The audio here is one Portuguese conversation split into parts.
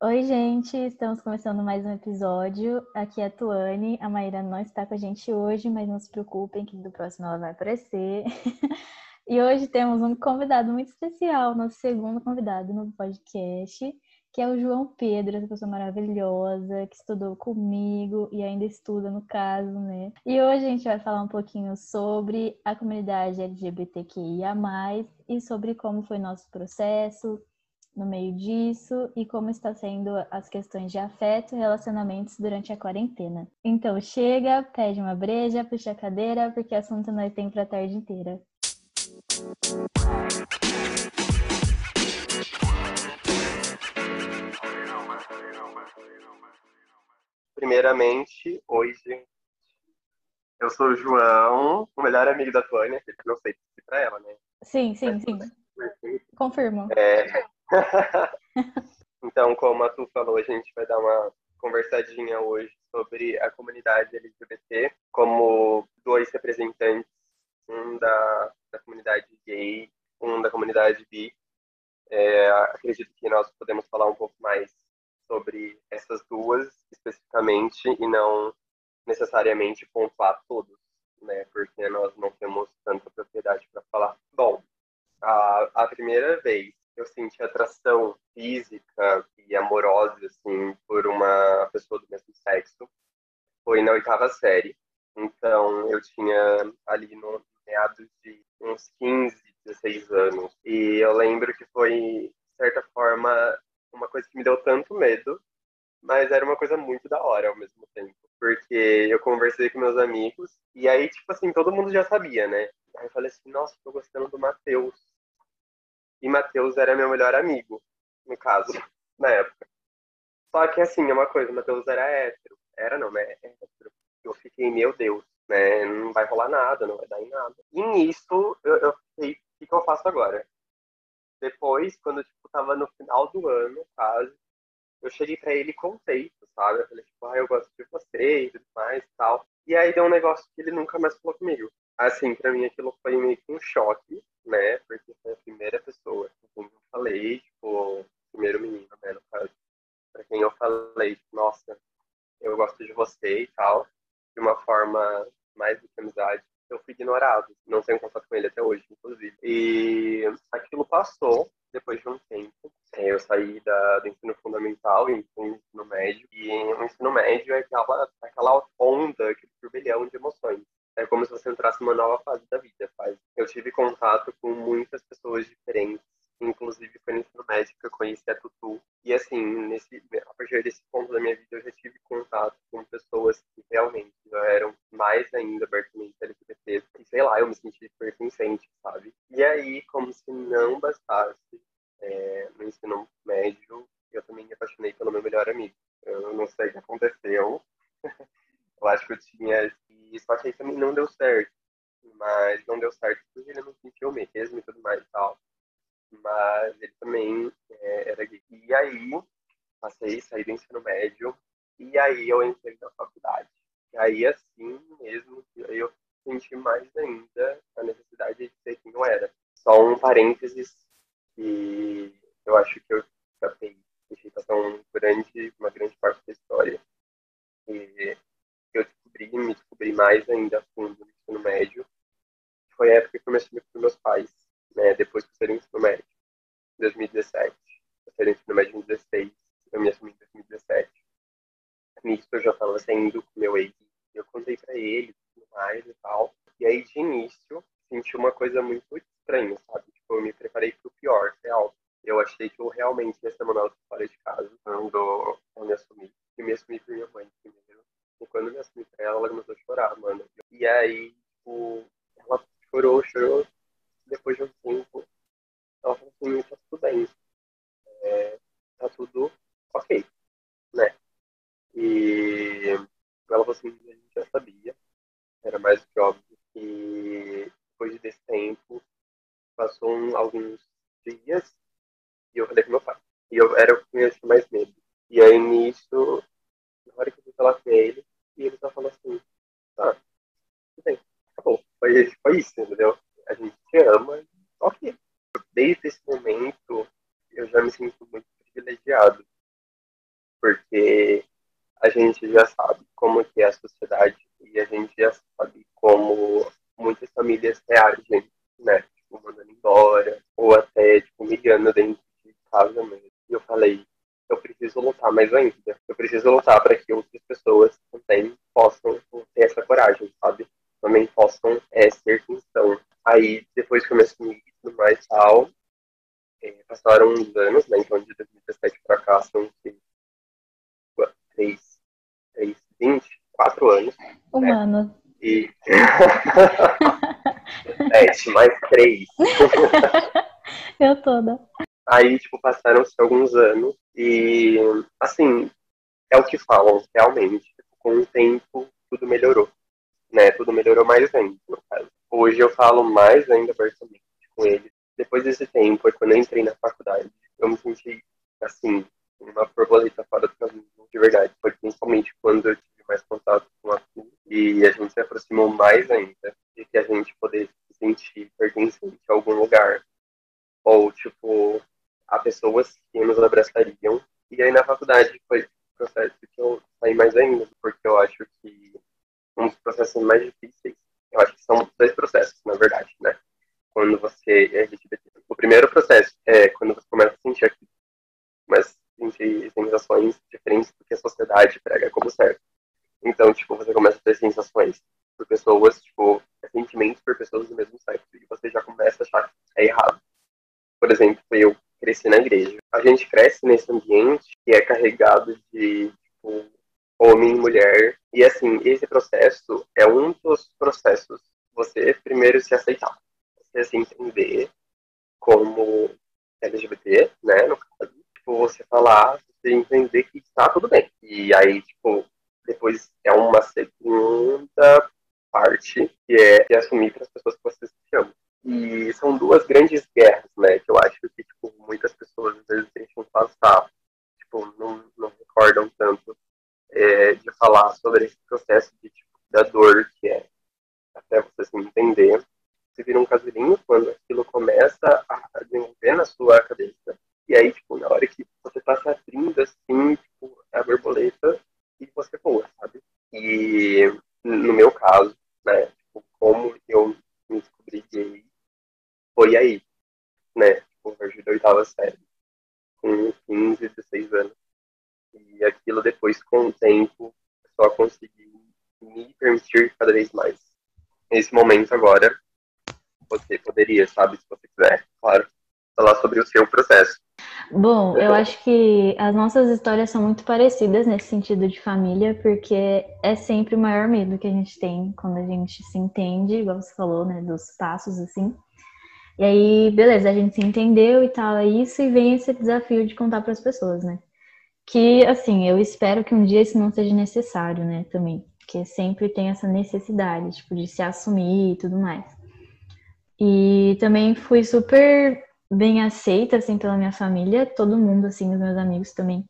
Oi, gente, estamos começando mais um episódio. Aqui é a Tuane. A Maíra não está com a gente hoje, mas não se preocupem que do próximo ela vai aparecer. e hoje temos um convidado muito especial, nosso segundo convidado no podcast, que é o João Pedro, essa pessoa maravilhosa que estudou comigo e ainda estuda no caso, né? E hoje a gente vai falar um pouquinho sobre a comunidade LGBTQIA+, e sobre como foi nosso processo, no meio disso e como está sendo as questões de afeto e relacionamentos durante a quarentena. Então chega, pede uma breja, puxa a cadeira, porque assunto nós tem para a tarde inteira. Primeiramente, oi, gente. Eu sou o João, o melhor amigo da Tânia, que eu sei para ela, né? Sim, sim, sim. Confirmo. É, então, como a Tu falou, a gente vai dar uma conversadinha hoje sobre a comunidade LGBT, como dois representantes, um da, da comunidade gay, um da comunidade bi. É, acredito que nós podemos falar um pouco mais sobre essas duas especificamente e não necessariamente pontuar todos, né? Porque nós não temos tanta propriedade para falar. Bom, a, a primeira vez eu senti atração física e amorosa, assim, por uma pessoa do mesmo sexo foi na oitava série. Então, eu tinha ali no meados de uns 15, 16 anos. E eu lembro que foi, de certa forma, uma coisa que me deu tanto medo, mas era uma coisa muito da hora ao mesmo tempo. Porque eu conversei com meus amigos, e aí, tipo assim, todo mundo já sabia, né? Aí eu falei assim, nossa, tô gostando do Matheus e Matheus era meu melhor amigo, no caso, na época. Só que assim, é uma coisa, Matheus era hétero. Era não, né? É hétero. Eu fiquei, meu Deus, né? Não vai rolar nada, não vai dar em nada. E nisso, eu, eu fiquei, o que, que eu faço agora? Depois, quando tipo, tava no final do ano, quase, eu cheguei pra ele e contei, sabe? Eu falei, tipo, ah, eu gosto de você e tudo mais e tal. E aí deu um negócio que ele nunca mais falou comigo. Assim, pra mim aquilo foi meio que um choque, né? Porque foi a primeira pessoa com quem eu falei, tipo, o primeiro menino, né, no caso. Pra quem eu falei, tipo, nossa, eu gosto de você e tal, de uma forma mais do que amizade. Eu fui ignorado, não tenho contato com ele até hoje, inclusive. E aquilo passou depois de um tempo. É, eu saí da, do ensino fundamental e fui no ensino médio. E o ensino médio é aquela, aquela onda, aquele turbilhão de emoções é como se você entrasse numa nova fase da vida. Faz. Eu tive contato com muitas pessoas diferentes, inclusive foi no ensino médio que eu conheci a Tutu. E assim, nesse, a partir desse ponto da minha vida, eu já tive contato com pessoas que realmente eram mais ainda abertamente LGBT. E sei lá, eu me senti pertencente, sabe? E aí, como se não bastasse, é, no ensino médio, eu também me apaixonei pelo meu melhor amigo. Eu não sei o que aconteceu. eu acho que eu tinha só que aí também não deu certo. Mas não deu certo porque ele não sentiu mesmo e tudo mais e tal. Mas ele também é, era gay. E aí, passei, saí do ensino médio. E aí eu entrei na faculdade. E aí, assim mesmo, eu senti mais ainda a necessidade de ser quem eu era. Só um parênteses que eu acho que eu tratei deixei passar um grande, uma grande parte da história. E descobri, me descobri mais ainda a fundo no ensino médio. Foi a época que comecei com meus pais, né, depois que eu do ensino médio, em 2017. Eu saí do ensino médio em 2016, eu me assumi em 2017. Nisso eu já estava saindo com meu ex, eu contei para ele tudo mais e tal. E aí, de início, senti uma coisa muito estranha, sabe? Tipo, eu me preparei para o pior, real. Eu achei que eu realmente ia ser mandado fora de casa quando eu me assumi. E me assumi por minha mãe primeiro. E quando eu me assumi pra ela, ela começou a chorar, mano. E aí, tipo, ela chorou, chorou. Depois de um tempo, ela falou assim, tá tudo bem. É, tá tudo ok, né? E ela falou assim, a gente já sabia. Era mais que óbvio. E depois desse tempo, passou um, alguns dias e eu falei com meu pai. E eu era o que eu tinha mais medo. E aí, nisso, na hora que eu fui falar com ele, e ele só falou assim, tá, tudo bem, acabou. foi, foi isso, entendeu? Se ama, ok. Desde esse momento, eu já me sinto muito privilegiado, porque a gente já sabe como que é a sociedade e a gente já sabe como muitas famílias reagem, né? Tipo, mandando embora, ou até, tipo, migrando dentro de casa mesmo. E eu falei, eu preciso lutar mais ainda. Eu preciso lutar para depois que eu me assumi tudo mais tal, é, passaram uns anos, né? Então, de 2017 para cá, são três, três, vinte, quatro anos. Humano. Né? E. Sete, mais três. eu toda. Aí, tipo, passaram-se alguns anos e, assim, é o que falam, realmente. Com o tempo, tudo melhorou. Né? Tudo melhorou mais ainda, no caso. Hoje eu falo mais ainda abertamente com ele. Depois desse tempo, quando eu entrei na faculdade, eu me senti, assim, uma borboleta fora do caminho, de verdade. Foi principalmente quando eu tive mais contato com a Tu e a gente se aproximou mais ainda de que a gente poder se sentir pertencente a algum lugar. Ou, tipo, a pessoas que nos abraçariam. E aí na faculdade foi o processo que eu saí mais ainda, porque eu acho que um dos processos mais difíceis, eu acho que são dois processos, na verdade, né? Quando você é. O primeiro processo é quando você começa a sentir aqui, mas sentir sensações diferentes do que a sociedade prega como certo. Então, tipo, você começa a ter sensações por pessoas, tipo, sentimentos por pessoas do mesmo sexo, e você já começa a achar que é errado. Por exemplo, eu cresci na igreja. A gente cresce nesse ambiente que é carregado de tipo, homem e mulher. E assim, esse processo é um dos processos. Você primeiro se aceitar, você se entender como LGBT, né, no caso. Tipo, você falar, você entender que está tudo bem. E aí, tipo, depois é uma segunda parte que é assumir para as pessoas que você se chama. E são duas grandes guerras, né? Que eu acho que tipo, muitas pessoas às vezes deixam passar, tipo, não, não recordam tanto é, de falar sobre esse processo de, tipo, da dor que é até você se entender. Você vira um casulinho quando aquilo começa a desenvolver na sua cabeça. E aí, tipo, na hora que você tá se abrindo assim, tipo, a borboleta e você voa, sabe? E no meu caso, né, tipo, como eu me descobri gay foi aí, né? Tipo, a da oitava série, com 15, 16 anos. E aquilo depois, com o tempo, só consegui me permitir cada vez mais. Nesse momento agora, você poderia, sabe, se você quiser, claro, falar sobre o seu processo. Bom, eu acho que as nossas histórias são muito parecidas nesse sentido de família, porque é sempre o maior medo que a gente tem quando a gente se entende, igual você falou, né, dos passos assim. E aí, beleza, a gente se entendeu e tal, é isso, e vem esse desafio de contar para as pessoas, né? Que, assim, eu espero que um dia isso não seja necessário, né, também. Porque sempre tem essa necessidade, tipo, de se assumir e tudo mais. E também fui super bem aceita, assim, pela minha família, todo mundo, assim, os meus amigos também.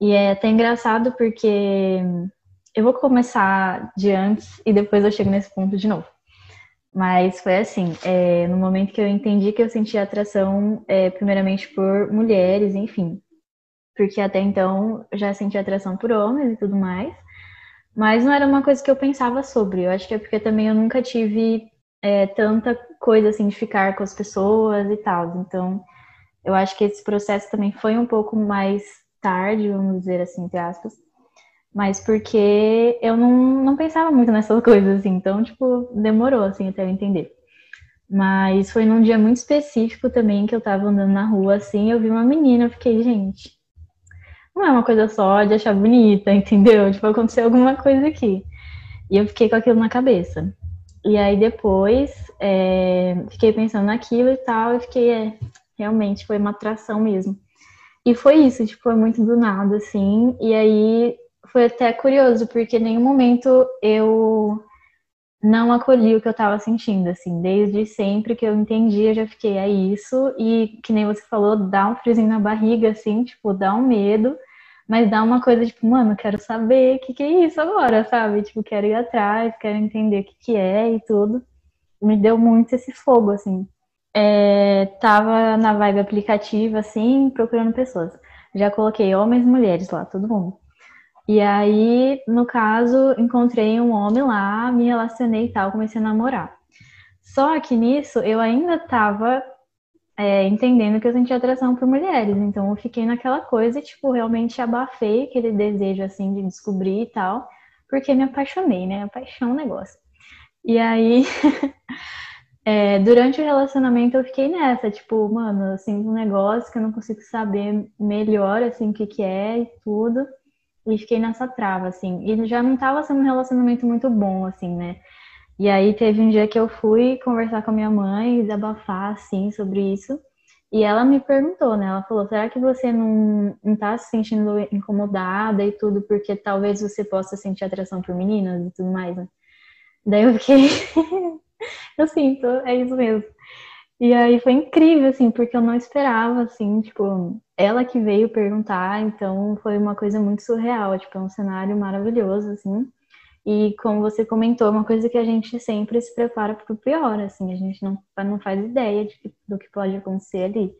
E é até engraçado porque eu vou começar de antes e depois eu chego nesse ponto de novo. Mas foi assim, é, no momento que eu entendi que eu sentia atração, é, primeiramente por mulheres, enfim. Porque até então eu já sentia atração por homens e tudo mais. Mas não era uma coisa que eu pensava sobre. Eu acho que é porque também eu nunca tive é, tanta coisa assim de ficar com as pessoas e tal. Então, eu acho que esse processo também foi um pouco mais tarde, vamos dizer assim, entre aspas mas porque eu não, não pensava muito nessas coisas, assim, então, tipo, demorou, assim, até eu entender. Mas foi num dia muito específico também que eu tava andando na rua, assim, eu vi uma menina, eu fiquei, gente, não é uma coisa só de achar bonita, entendeu? Tipo, aconteceu alguma coisa aqui. E eu fiquei com aquilo na cabeça. E aí depois, é, fiquei pensando naquilo e tal, e fiquei, é, realmente foi uma atração mesmo. E foi isso, tipo, foi muito do nada, assim, e aí foi até curioso, porque em nenhum momento eu não acolhi o que eu tava sentindo, assim, desde sempre que eu entendi, eu já fiquei, é isso, e que nem você falou, dá um friozinho na barriga, assim, tipo, dá um medo, mas dá uma coisa, tipo, mano, quero saber o que, que é isso agora, sabe? Tipo, quero ir atrás, quero entender o que, que é e tudo. me deu muito esse fogo, assim. É, tava na vibe aplicativa, assim, procurando pessoas. Já coloquei homens e mulheres lá, todo mundo. E aí, no caso, encontrei um homem lá, me relacionei e tal, comecei a namorar. Só que nisso eu ainda tava é, entendendo que eu sentia atração por mulheres. Então eu fiquei naquela coisa e, tipo, realmente abafei aquele desejo, assim, de descobrir e tal, porque me apaixonei, né? A paixão é um negócio. E aí, é, durante o relacionamento eu fiquei nessa, tipo, mano, assim, um negócio que eu não consigo saber melhor, assim, o que que é e tudo. E fiquei nessa trava, assim. E já não tava sendo um relacionamento muito bom, assim, né? E aí teve um dia que eu fui conversar com a minha mãe, desabafar, assim, sobre isso. E ela me perguntou, né? Ela falou: será que você não, não tá se sentindo incomodada e tudo, porque talvez você possa sentir atração por meninas e tudo mais, né? Daí eu fiquei. eu sinto, é isso mesmo. E aí foi incrível, assim, porque eu não esperava, assim, tipo, ela que veio perguntar, então foi uma coisa muito surreal, tipo, é um cenário maravilhoso, assim. E como você comentou, uma coisa que a gente sempre se prepara para o pior, assim, a gente não, não faz ideia de, do que pode acontecer ali.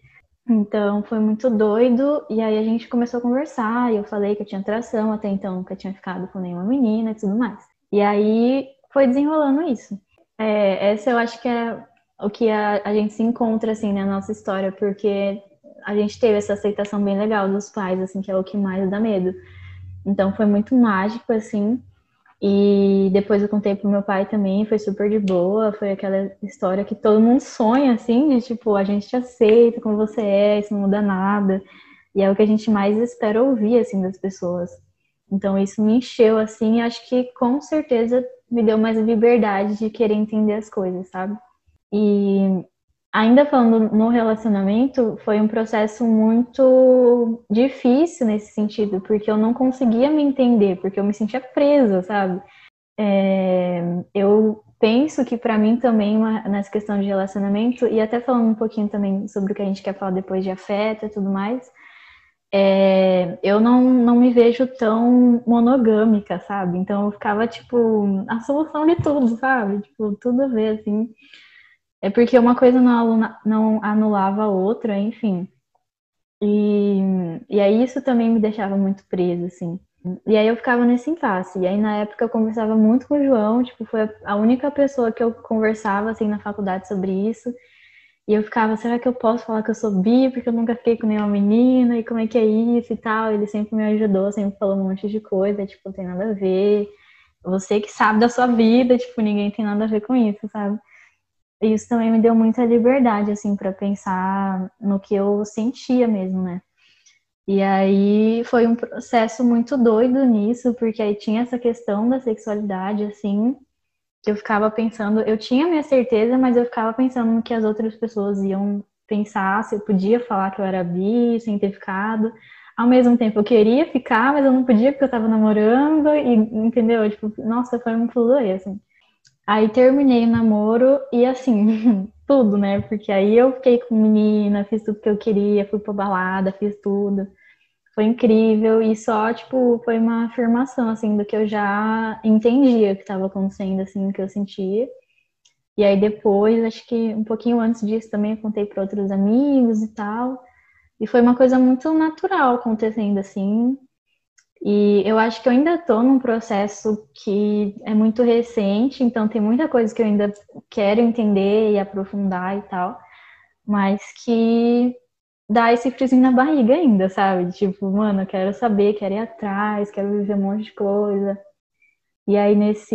Então foi muito doido, e aí a gente começou a conversar, e eu falei que eu tinha atração, até então nunca tinha ficado com nenhuma menina e tudo mais. E aí foi desenrolando isso. É, essa eu acho que é o que a, a gente se encontra, assim, na nossa história, porque a gente teve essa aceitação bem legal dos pais, assim, que é o que mais dá medo. Então foi muito mágico, assim. E depois eu contei pro meu pai também, foi super de boa, foi aquela história que todo mundo sonha, assim, de tipo, a gente te aceita como você é, isso não muda nada. E é o que a gente mais espera ouvir, assim, das pessoas. Então isso me encheu, assim, e acho que com certeza me deu mais liberdade de querer entender as coisas, sabe? E ainda falando no relacionamento, foi um processo muito difícil nesse sentido, porque eu não conseguia me entender, porque eu me sentia presa, sabe? É, eu penso que para mim também nessa questão de relacionamento e até falando um pouquinho também sobre o que a gente quer falar depois de afeto e tudo mais, é, eu não, não me vejo tão monogâmica, sabe? Então eu ficava tipo a solução de tudo, sabe? Tipo tudo a ver assim. É porque uma coisa não, não anulava a outra, enfim. E, e aí isso também me deixava muito presa, assim. E aí eu ficava nesse impasse. E aí na época eu conversava muito com o João, tipo, foi a única pessoa que eu conversava, assim, na faculdade sobre isso. E eu ficava, será que eu posso falar que eu sou bi, porque eu nunca fiquei com nenhuma menina, e como é que é isso e tal. Ele sempre me ajudou, sempre falou um monte de coisa, tipo, não tem nada a ver. Você que sabe da sua vida, tipo, ninguém tem nada a ver com isso, sabe? Isso também me deu muita liberdade, assim, para pensar no que eu sentia mesmo, né? E aí foi um processo muito doido nisso, porque aí tinha essa questão da sexualidade, assim, que eu ficava pensando, eu tinha minha certeza, mas eu ficava pensando no que as outras pessoas iam pensar, se eu podia falar que eu era bi, sem ter ficado. Ao mesmo tempo, eu queria ficar, mas eu não podia porque eu tava namorando, e entendeu? Tipo, nossa, foi um aí, assim. Aí terminei o namoro e assim, tudo, né? Porque aí eu fiquei com menina, fiz tudo que eu queria, fui pra balada, fiz tudo. Foi incrível e só, tipo, foi uma afirmação, assim, do que eu já entendia que estava acontecendo, assim, que eu sentia. E aí depois, acho que um pouquinho antes disso também eu contei para outros amigos e tal. E foi uma coisa muito natural acontecendo, assim. E eu acho que eu ainda estou num processo que é muito recente, então tem muita coisa que eu ainda quero entender e aprofundar e tal, mas que dá esse friozinho na barriga ainda, sabe? Tipo, mano, eu quero saber, quero ir atrás, quero viver um monte de coisa. E aí, nesse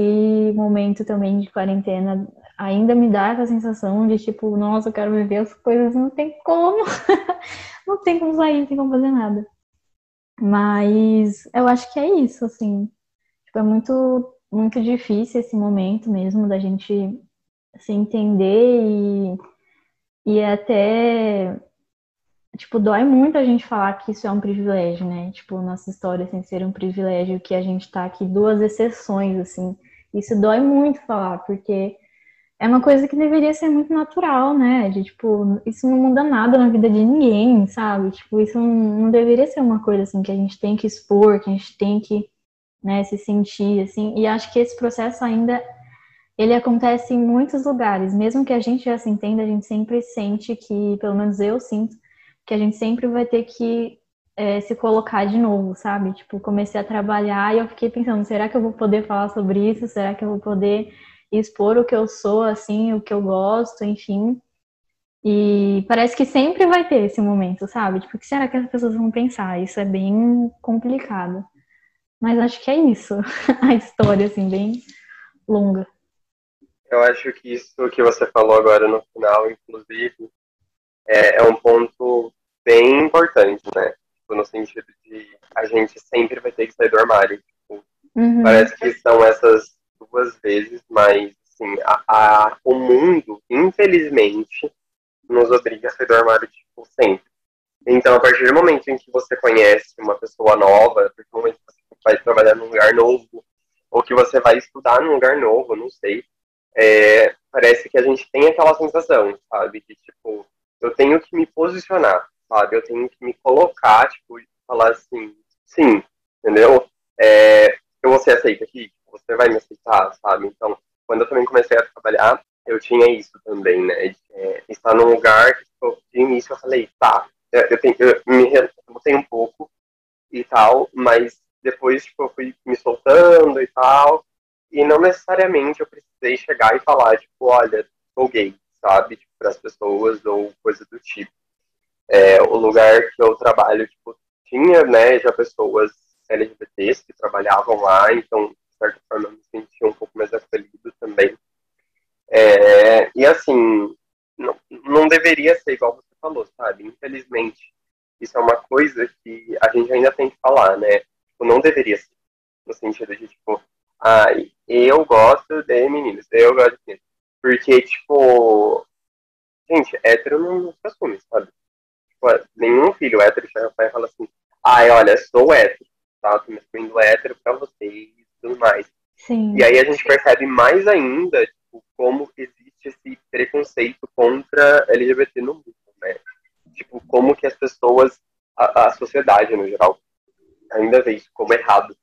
momento também de quarentena, ainda me dá essa sensação de tipo, nossa, eu quero viver as coisas, não tem como. não tem como sair, não tem como fazer nada. Mas eu acho que é isso, assim. Tipo, é muito, muito difícil esse momento mesmo da gente se entender e, e até. Tipo, dói muito a gente falar que isso é um privilégio, né? Tipo, nossa história sem ser um privilégio, que a gente tá aqui duas exceções, assim. Isso dói muito falar, porque é uma coisa que deveria ser muito natural, né? De tipo, isso não muda nada na vida de ninguém, sabe? Tipo, isso não, não deveria ser uma coisa assim que a gente tem que expor, que a gente tem que, né, se sentir assim. E acho que esse processo ainda ele acontece em muitos lugares. Mesmo que a gente já se entenda, a gente sempre sente que, pelo menos eu sinto, que a gente sempre vai ter que é, se colocar de novo, sabe? Tipo, comecei a trabalhar e eu fiquei pensando, será que eu vou poder falar sobre isso? Será que eu vou poder expor o que eu sou, assim, o que eu gosto, enfim. E parece que sempre vai ter esse momento, sabe? Tipo, o que será que as pessoas vão pensar? Isso é bem complicado. Mas acho que é isso, a história, assim, bem longa. Eu acho que isso que você falou agora no final, inclusive, é, é um ponto bem importante, né? Tipo, no sentido de a gente sempre vai ter que sair do armário. Tipo, uhum. Parece que são essas duas vezes, mas assim, a, a, o mundo, infelizmente, nos obriga a sair do armário tipo, sempre. Então, a partir do momento em que você conhece uma pessoa nova, a partir do momento que você vai trabalhar num lugar novo, ou que você vai estudar num lugar novo, não sei, é, parece que a gente tem aquela sensação, sabe? De, tipo, eu tenho que me posicionar, sabe? Eu tenho que me colocar, tipo, falar assim, sim, entendeu? É, eu vou ser aceita aqui, você vai me aceitar, sabe? Então, quando eu também comecei a trabalhar, eu tinha isso também, né? De, é, estar num lugar que, tipo, de início eu falei, tá, eu, tenho, eu me botei um pouco e tal, mas depois, tipo, eu fui me soltando e tal, e não necessariamente eu precisei chegar e falar, tipo, olha, sou gay, sabe? Tipo, para as pessoas ou coisa do tipo. É, o lugar que eu trabalho, tipo, tinha, né, já pessoas LGBTs que trabalhavam lá, então, certa forma, me sentia um pouco mais acolhido também. É, e assim, não, não deveria ser igual você falou, sabe? Infelizmente, isso é uma coisa que a gente ainda tem que falar, né? Tipo, não deveria ser. No sentido de, tipo, ah, eu gosto de meninos, eu gosto de meninos. Porque, tipo, gente, hétero não se assume, sabe? Tipo, nenhum filho hétero chega pai e fala assim, ai, olha, sou hétero, tá? Tô me assumindo hétero pra vocês tudo mais. Sim. E aí a gente percebe mais ainda, tipo, como existe esse preconceito contra LGBT no mundo, né? Tipo, como que as pessoas, a, a sociedade no geral, ainda vê isso como errado.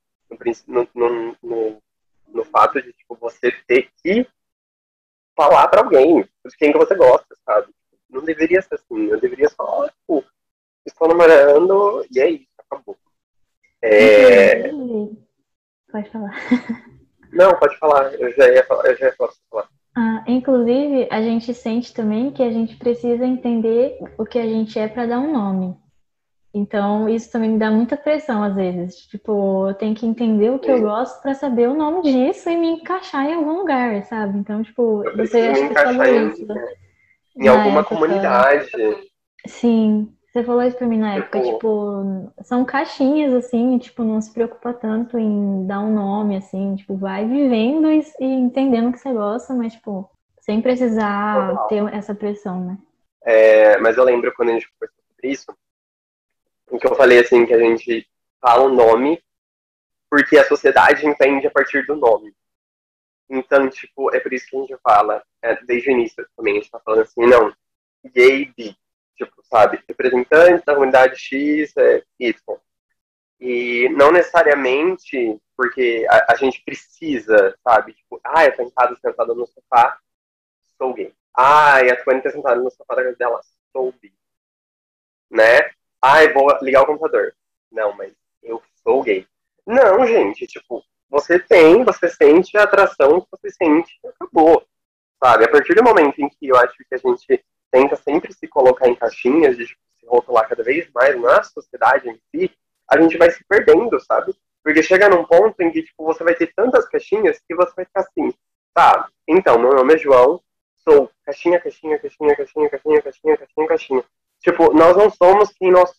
No, no, no, no fato de, tipo, você ter que falar para alguém de quem que você gosta, sabe? Não deveria ser assim, eu deveria só, tipo, estou namorando e é isso, acabou. É... Pode falar. Não, pode falar, eu já ia falar, eu já ia falar. Ah, inclusive, a gente sente também que a gente precisa entender o que a gente é para dar um nome. Então, isso também me dá muita pressão às vezes. Tipo, eu tenho que entender o que eu gosto para saber o nome disso e me encaixar em algum lugar, sabe? Então, tipo, eu você que falou isso. Em, em alguma época. comunidade. Sim, você falou isso pra mim na época, tipo, tipo, são caixinhas, assim, tipo, não se preocupa tanto em dar um nome, assim, tipo, vai vivendo e, e entendendo o que você gosta, mas, tipo, sem precisar ter essa pressão, né? É, mas eu lembro quando a gente conversou sobre isso, em que eu falei assim que a gente fala um nome porque a sociedade entende a partir do nome. Então, tipo, é por isso que a gente fala, é, desde o início também, a gente tá falando assim, não, gay, bi, tipo, sabe, representante da comunidade X, é, Y. E não necessariamente porque a, a, gente precisa, sabe, tipo, ah, eu tô em casa sentada no sofá, sou gay. Ah, a Tony tá sentada no sofá da casa dela, sou bi. Né? Ai, vou ligar o computador. Não, mas eu sou gay. Não, gente, tipo, você tem, você sente a atração que você sente acabou. Sabe? A partir do momento em que eu acho que a gente tenta sempre se colocar em caixinhas, de tipo, se rotular cada vez mais na sociedade em si, a gente vai se perdendo, sabe? Porque chega num ponto em que tipo, você vai ter tantas caixinhas que você vai ficar assim, tá, então, meu nome é João, sou caixinha, caixinha, caixinha, caixinha, caixinha, caixinha, caixinha, caixinha. Tipo, nós não somos quem nós.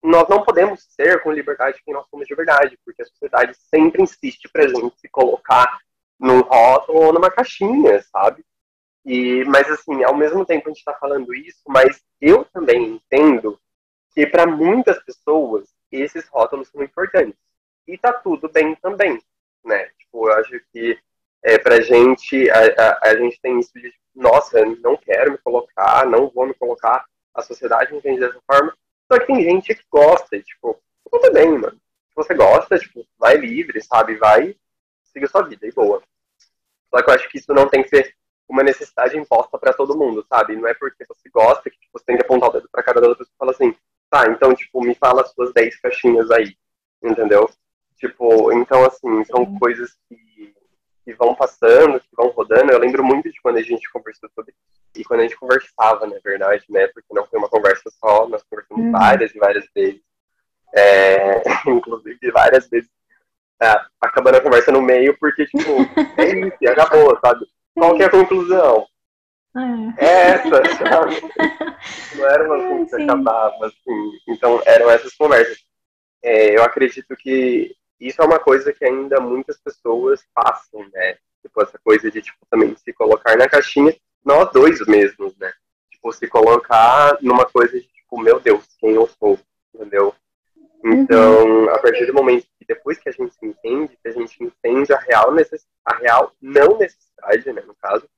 Nós não podemos ser com liberdade quem nós somos de verdade, porque a sociedade sempre insiste pra gente se colocar num rótulo ou numa caixinha, sabe? E, mas assim, ao mesmo tempo a gente está falando isso, mas eu também entendo que para muitas pessoas esses rótulos são importantes. E tá tudo bem também, né? Tipo, eu acho que é, pra gente, a, a, a gente tem isso de, nossa, não quero me colocar, não vou me colocar, a sociedade entende dessa forma. Só que tem gente que gosta, tipo, tudo bem, mano. Se você gosta, tipo, vai livre, sabe? Vai, siga sua vida e boa. Só que eu acho que isso não tem que ser uma necessidade imposta para todo mundo, sabe? Não é porque você gosta que tipo, você tem que apontar o dedo pra cara da outra pessoa e falar assim, tá, então, tipo, me fala as suas 10 caixinhas aí, entendeu? Tipo, então, assim, são Sim. coisas que, que vão passando, que vão rodando. Eu lembro muito de quando a gente conversou sobre. E quando a gente conversava, na verdade, né? Porque não foi uma conversa só, nós conversamos uhum. várias e várias vezes. É, inclusive, várias vezes é, acabando a conversa no meio, porque, tipo, é isso, acabou, sabe? Qual que é a conclusão? É, é essa, sabe? Não era uma coisa que acabava, assim. Então, eram essas conversas. É, eu acredito que isso é uma coisa que ainda muitas pessoas passam, né? Tipo, essa coisa de, tipo, também se colocar na caixinha, nós dois mesmos, né? Tipo, se colocar numa coisa de, tipo, meu Deus, quem eu sou, entendeu? Então, uhum. a partir do momento que depois que a gente se entende, que a gente entende a real, necess... a real não necessidade, né, no caso,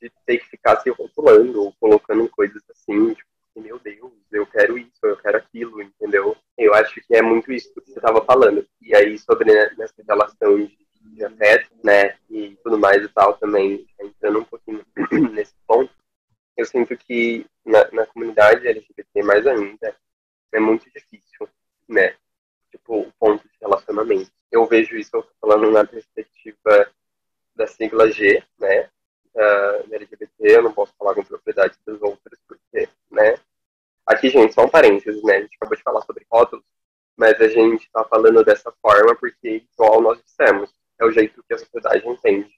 de ter que ficar se rotulando ou colocando coisas assim, tipo, meu Deus, eu quero isso, eu quero aquilo, entendeu? Eu acho que é muito isso que você estava falando. E aí, sobre né, nessa relação de, de afeto, né, e tudo mais e tal, também entrando um pouquinho nesse ponto, eu sinto que na, na comunidade LGBT, mais ainda, é muito difícil né? Tipo, o ponto de relacionamento. Eu vejo isso falando na perspectiva da sigla G, né? Da LGBT, eu não posso falar com propriedade das outras, porque, né? Aqui, gente, só um parênteses, né? A gente acabou de falar sobre rótulos, mas a gente está falando dessa forma porque, igual nós dissemos, é o jeito que a sociedade entende.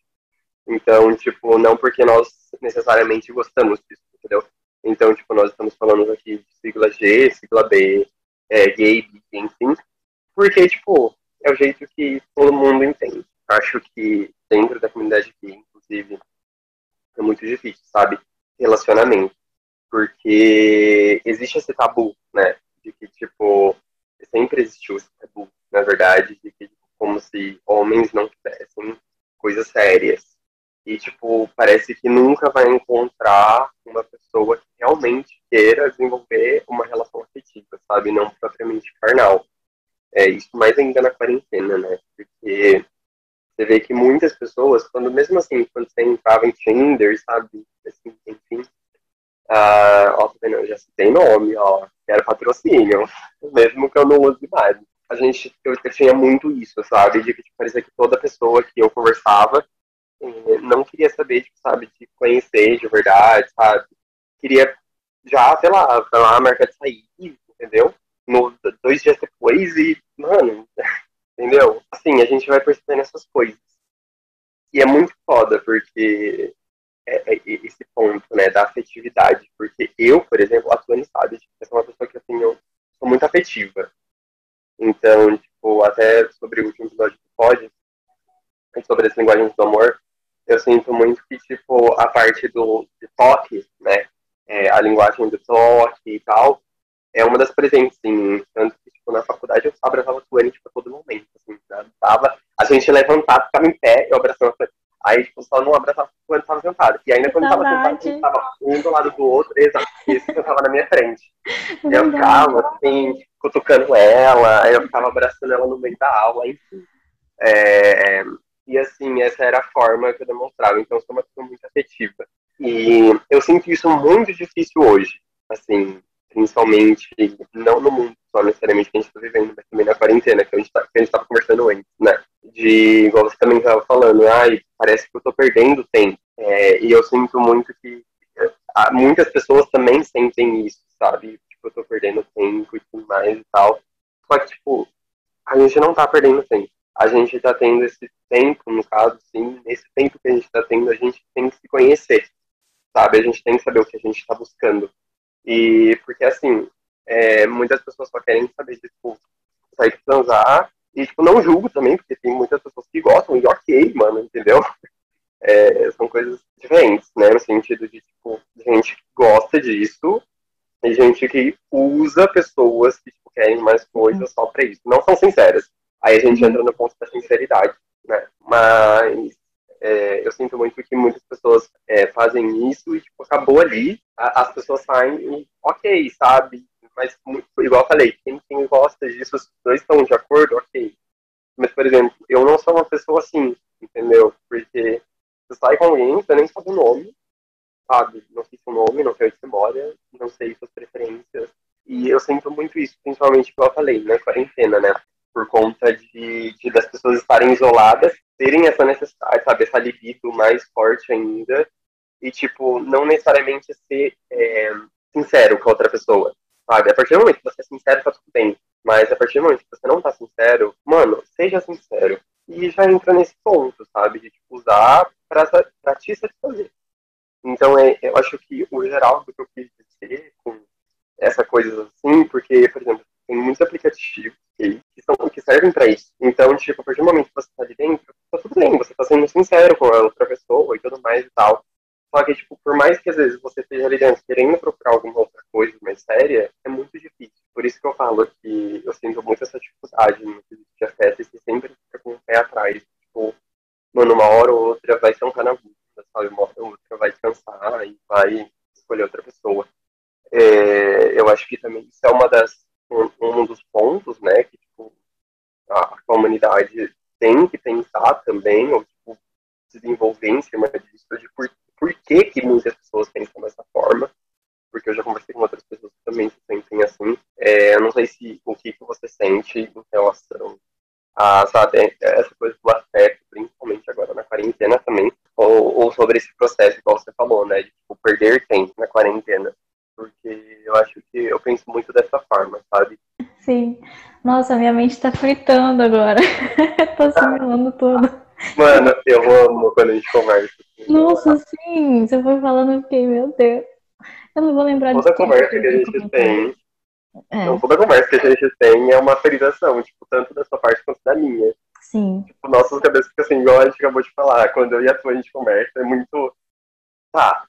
Então, tipo, não porque nós necessariamente gostamos disso, entendeu? Então, tipo, nós estamos falando aqui de sigla G, sigla B, é, gay, enfim, porque, tipo, é o jeito que todo mundo entende. Acho que dentro da comunidade gay, inclusive, é muito difícil, sabe? Relacionamento. Porque existe esse tabu, né? De que, tipo, sempre existiu esse tabu, na verdade, de que, tipo, como se homens não tivessem coisas sérias. E, tipo, parece que nunca vai encontrar uma pessoa que realmente queira desenvolver uma relação afetiva, sabe? Não propriamente carnal. É isso mais ainda na quarentena, né? Porque você vê que muitas pessoas, quando mesmo assim, quando você entrava em Tinder, sabe? Assim, enfim. Ah, ó, tá? Eu já citei nome, ó. Quero patrocínio. Mesmo que eu não use mais. A gente, eu, eu tinha muito isso, sabe? De que tipo, parecia que toda pessoa que eu conversava não queria saber, tipo, sabe, de conhecer de verdade, sabe? Queria já, sei lá, sei lá, marca de sair, entendeu? No, dois dias depois e, mano, entendeu? Assim, a gente vai percebendo essas coisas. E é muito foda, porque é, é esse ponto, né, da afetividade. Porque eu, por exemplo, a Tuane sabe, tipo, eu sou uma pessoa que, assim, eu sou muito afetiva. Então, tipo, até sobre o último episódio do Pod, sobre as linguagens do amor, eu sinto muito que, tipo, a parte do toque, né, é, a linguagem do toque e tal, é uma das presentes, sim. Tanto que, tipo, na faculdade eu abraçava o Annie, tipo, a todo momento, assim? Tava, a gente levantava, ficava em pé, eu abraçava Aí, tipo, só não abraçava quando tava sentado. E ainda quando tava sentado, a gente tava um do lado do outro, exato, isso que eu tava na minha frente. E eu ficava, assim, cutucando ela, aí eu ficava abraçando ela no meio da aula, enfim. É, e, assim, essa era a forma que eu demonstrava. Então, eu sou uma pessoa muito afetiva. E eu sinto isso muito difícil hoje, assim, principalmente, não no mundo só necessariamente que a gente está vivendo, mas também na quarentena, que a gente tá, estava conversando antes, né? De, igual você também estava falando, ai, parece que eu estou perdendo tempo. É, e eu sinto muito que é, muitas pessoas também sentem isso, sabe? Tipo, eu estou perdendo tempo e tudo mais e tal. Só que, tipo, a gente não está perdendo tempo. A gente está tendo esse tempo, no caso, sim, nesse tempo que a gente está tendo, a gente tem que se conhecer sabe? A gente tem que saber o que a gente está buscando. E porque, assim, é, muitas pessoas só querem saber tipo, sair pra transar. E, tipo, não julgo também, porque tem muitas pessoas que gostam, e ok, mano, entendeu? É, são coisas diferentes, né? No sentido de, tipo, gente que gosta disso e gente que usa pessoas que, tipo, querem mais coisas só pra isso. Não são sinceras. Aí a gente entra no ponto da sinceridade, né? Mas é, eu sinto muito que muitas pessoas é, fazem isso e tipo, acabou ali, a, as pessoas saem e ok, sabe? Mas, igual eu falei, quem, quem gosta disso, os dois estão de acordo, ok. Mas, por exemplo, eu não sou uma pessoa assim, entendeu? Porque Você sai com alguém, você nem sabe o nome, sabe? Não sei seu nome, não sei onde você mora, não sei suas preferências. E eu sinto muito isso, principalmente, como eu falei, na quarentena, né? Por conta de, de das pessoas estarem isoladas, terem essa necessidade, sabe? Essa libido mais forte ainda. E, tipo, não necessariamente ser é, sincero com a outra pessoa, sabe? A partir do momento que você é sincero, tá tudo bem. Mas a partir do momento que você não tá sincero, mano, seja sincero. E já entra nesse ponto, sabe? De tipo, usar pra, pra te satisfazer. Então, é, eu acho que o geral do que eu quis dizer com essa coisa assim, porque, por exemplo, tem muitos aplicativos que, que, são, que servem para isso. Então, tipo, a partir do momento que você tá ali dentro, tá tudo bem, você tá sendo sincero com a outra pessoa e tudo mais e tal. Só que, tipo, por mais que às vezes você esteja ali dentro querendo procurar alguma outra coisa mais séria, é muito difícil. Por isso que eu falo que eu sinto muito essa dificuldade no que de afeto e que sempre fica com o pé atrás. Tipo, mano, uma hora ou outra vai sentar na bunda, sabe? Uma hora ou outra vai descansar e vai escolher outra pessoa. É, eu acho que também isso é uma das, um, dos pontos, né, que tipo, a, a comunidade tem que pensar também, ou tipo, desenvolver em cima disso, de por, por que, que muitas pessoas pensam dessa forma, porque eu já conversei com outras pessoas que também se sentem assim. É, eu não sei se o que, que você sente em relação a, sabe, essa coisa do afeto, principalmente agora na quarentena também, ou, ou sobre esse processo, igual você falou, né, de tipo, perder tempo na quarentena porque eu acho que eu penso muito dessa forma, sabe? Sim. Nossa, minha mente tá fritando agora. tô assimilando tudo. Mano, eu amo quando a gente conversa. Nossa, sim. Você foi falando, eu fiquei, meu Deus. Eu não vou lembrar toda conversa que a gente tem. É. Então, toda conversa que a gente tem é uma feridação, tipo, tanto da sua parte quanto da minha. Sim. Tipo, nossas cabeças ficam assim, igual a gente acabou de falar. Quando eu e a tua a gente conversa, é muito. Tá,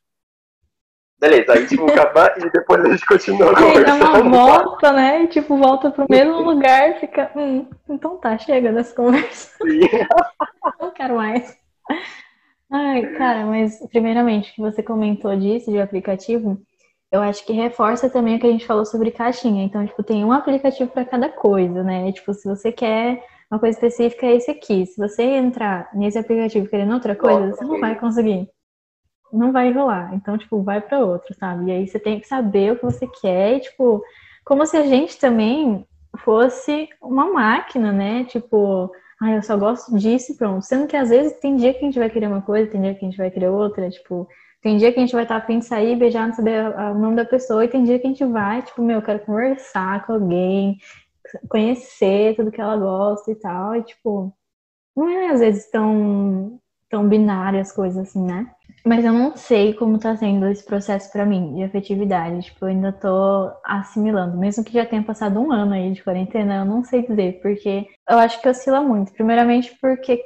Beleza, aí tipo, acaba e depois a gente continua. Aí dá uma volta, né? E tipo, volta pro mesmo lugar, fica. Hum, então tá, chega dessa conversa. Não quero mais. Ai, cara, mas primeiramente, que você comentou disso, de aplicativo, eu acho que reforça também o que a gente falou sobre caixinha. Então, tipo, tem um aplicativo para cada coisa, né? Tipo, se você quer uma coisa específica, é esse aqui. Se você entrar nesse aplicativo querendo outra coisa, Nossa, você não vai conseguir não vai rolar. Então, tipo, vai para outro, sabe? E aí você tem que saber o que você quer, e, tipo, como se a gente também fosse uma máquina, né? Tipo, ah, eu só gosto disso e pronto. Sendo que às vezes tem dia que a gente vai querer uma coisa, tem dia que a gente vai querer outra, tipo, tem dia que a gente vai estar afim de sair, beijar, não saber o nome da pessoa, e tem dia que a gente vai, tipo, meu, eu quero conversar com alguém, conhecer tudo que ela gosta e tal, e tipo, não é às vezes tão, tão binário as coisas assim, né? Mas eu não sei como tá sendo esse processo para mim de afetividade. Tipo, eu ainda tô assimilando. Mesmo que já tenha passado um ano aí de quarentena, eu não sei dizer, porque eu acho que oscila muito. Primeiramente porque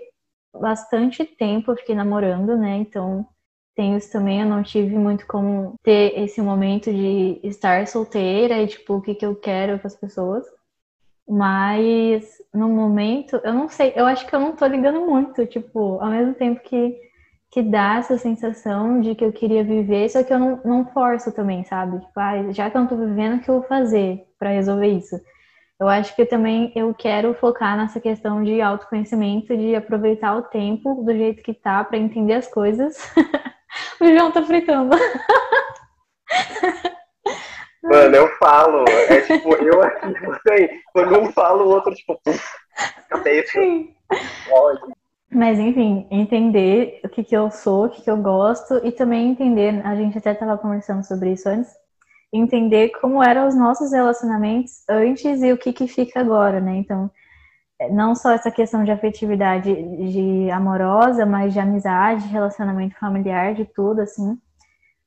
bastante tempo eu fiquei namorando, né? Então tem isso também, eu não tive muito como ter esse momento de estar solteira e, tipo, o que, que eu quero com as pessoas. Mas no momento, eu não sei, eu acho que eu não tô ligando muito, tipo, ao mesmo tempo que que dá essa sensação de que eu queria viver, só que eu não, não forço também, sabe? Tipo, ah, já que eu não tô vivendo, o que eu vou fazer para resolver isso? Eu acho que também eu quero focar nessa questão de autoconhecimento, de aproveitar o tempo do jeito que tá para entender as coisas. o João tá fritando. Mano, eu falo. É tipo, eu aqui, você. Quando um fala, o outro, tipo, cabeça. Sim. Mas, enfim, entender o que, que eu sou, o que, que eu gosto, e também entender, a gente até estava conversando sobre isso antes, entender como eram os nossos relacionamentos antes e o que, que fica agora, né? Então, é, não só essa questão de afetividade de amorosa, mas de amizade, relacionamento familiar, de tudo, assim.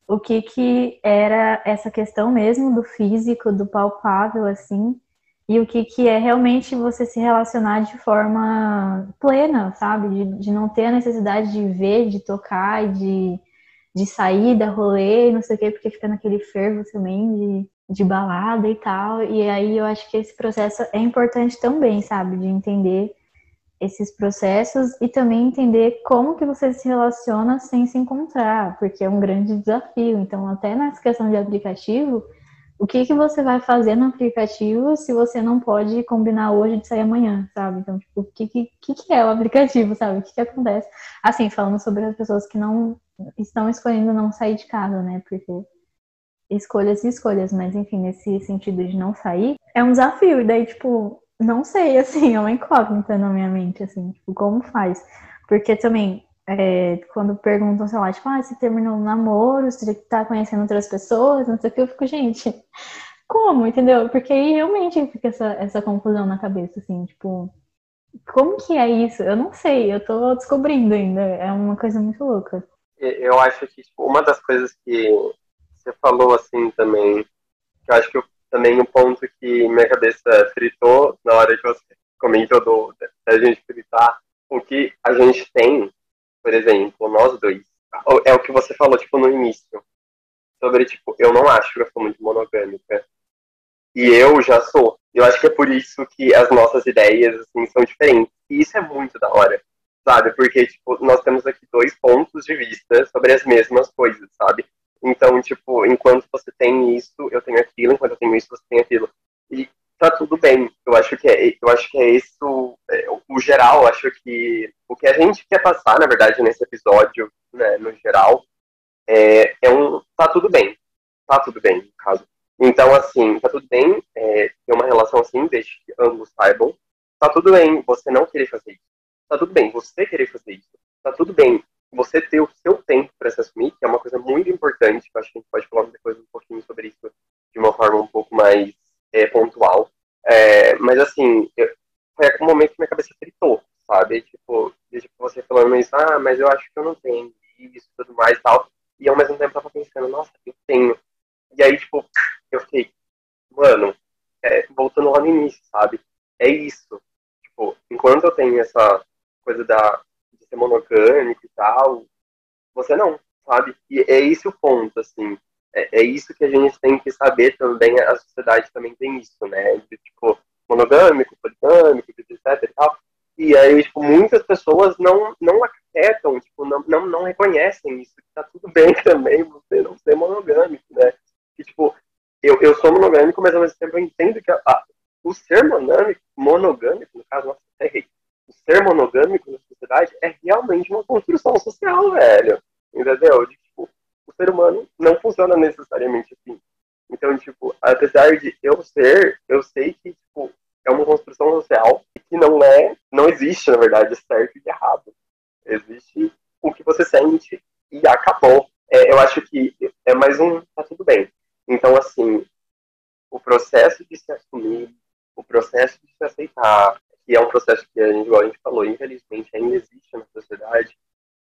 O que que era essa questão mesmo do físico, do palpável, assim, e o que, que é realmente você se relacionar de forma plena, sabe? De, de não ter a necessidade de ver, de tocar, de, de sair da rolê, não sei o quê, porque fica naquele fervo também de, de balada e tal. E aí eu acho que esse processo é importante também, sabe? De entender esses processos e também entender como que você se relaciona sem se encontrar, porque é um grande desafio. Então, até nessa questão de aplicativo, o que, que você vai fazer no aplicativo se você não pode combinar hoje de sair amanhã, sabe? Então, tipo, o que, que, que é o aplicativo, sabe? O que, que acontece? Assim, falando sobre as pessoas que não estão escolhendo não sair de casa, né? Porque escolhas e escolhas, mas enfim, nesse sentido de não sair, é um desafio. E daí, tipo, não sei, assim, é uma incógnita na minha mente, assim, tipo, como faz? Porque também, é, quando perguntam, sei lá, tipo, ah, você terminou um namoro, você tá conhecendo outras pessoas, não sei o que, eu fico, gente, como, entendeu? Porque aí realmente fica essa, essa confusão na cabeça, assim, tipo, como que é isso? Eu não sei, eu tô descobrindo ainda, é uma coisa muito louca. Eu acho que tipo, uma das coisas que você falou assim também, que eu acho que eu, também um ponto que minha cabeça fritou na hora que você comentou do, da gente fritar, o que a gente tem, por exemplo, nós dois, é o que você falou, tipo, no início, sobre, tipo, eu não acho que eu sou muito monogâmica. E eu já sou. Eu acho que é por isso que as nossas ideias, assim, são diferentes. E isso é muito da hora, sabe? Porque, tipo, nós temos aqui dois pontos de vista sobre as mesmas coisas, sabe? Então, tipo, enquanto você tem isso, eu tenho aquilo, enquanto eu tenho isso, você tem aquilo. E tá tudo bem. Eu acho que é, eu acho que é isso, é, o geral, acho que o que a gente quer passar, na verdade, nesse episódio, né, no geral, é, é um tá tudo bem. Tá tudo bem, no caso. Então, assim, tá tudo bem é, ter uma relação assim, desde que ambos saibam. Tá tudo bem você não querer fazer isso. Tá tudo bem você querer fazer isso. Tá tudo bem você ter o seu tempo para se assumir, que é uma coisa muito importante, que eu acho que a gente pode falar depois um pouquinho sobre isso de uma forma um pouco mais é, pontual. É, mas assim, eu, foi um momento que minha cabeça fritou, sabe? Tipo, que você falando isso, ah, mas eu acho que eu não tenho isso tudo mais e tal. E ao mesmo tempo eu tava pensando, nossa, eu tenho. E aí, tipo, eu fiquei, mano, é, voltando lá no início, sabe? É isso. Tipo, enquanto eu tenho essa coisa da, ser monogâmico e tal. Você não, sabe? E é esse o ponto, assim. É, é isso que a gente tem que saber também. A sociedade também tem isso, né? De, tipo, monogâmico, poligâmico, etc e tal. E aí, tipo, muitas pessoas não, não acatam, tipo, não, não, não reconhecem isso, que tá tudo bem também você não ser monogâmico, né? E, tipo, eu, eu sou monogâmico, mas ao mesmo tempo eu entendo que a, a, o ser monogâmico, monogâmico, no caso, nossa, errei, o ser monogâmico na sociedade é realmente uma construção social, velho. Entendeu? De, o ser humano não funciona necessariamente assim. Então, tipo, apesar de eu ser, eu sei que, tipo, é uma construção social que não é, não existe, na verdade, certo e errado. Existe o que você sente e acabou. É, eu acho que é mais um, tá tudo bem. Então, assim, o processo de se assumir, o processo de se aceitar, que é um processo que a gente, igual a gente falou, infelizmente ainda existe na sociedade,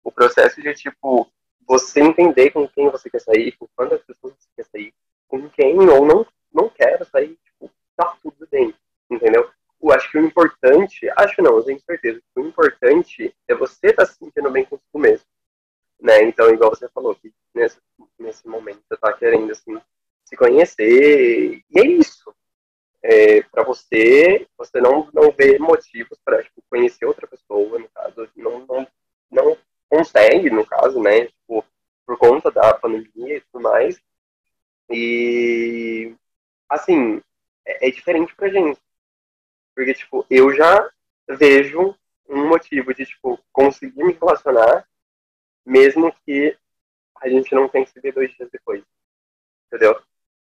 o processo de, tipo, você entender com quem você quer sair, com quantas pessoas você quer sair, com quem ou não, não quer sair, tipo, tá tudo bem, entendeu? Eu acho que o importante, acho não, eu tenho certeza, o importante é você estar tá se sentindo bem consigo mesmo, né? Então, igual você falou, que nesse, nesse momento você tá querendo, assim, se conhecer, e é isso, é, para você, você não, não vê motivos para tipo, conhecer outra pessoa, no caso, não, não, não consegue, no caso, né, tipo, por conta da pandemia e tudo mais. E, assim, é, é diferente pra gente. Porque, tipo, eu já vejo um motivo de, tipo, conseguir me relacionar, mesmo que a gente não tenha que se ver dois dias depois. Entendeu?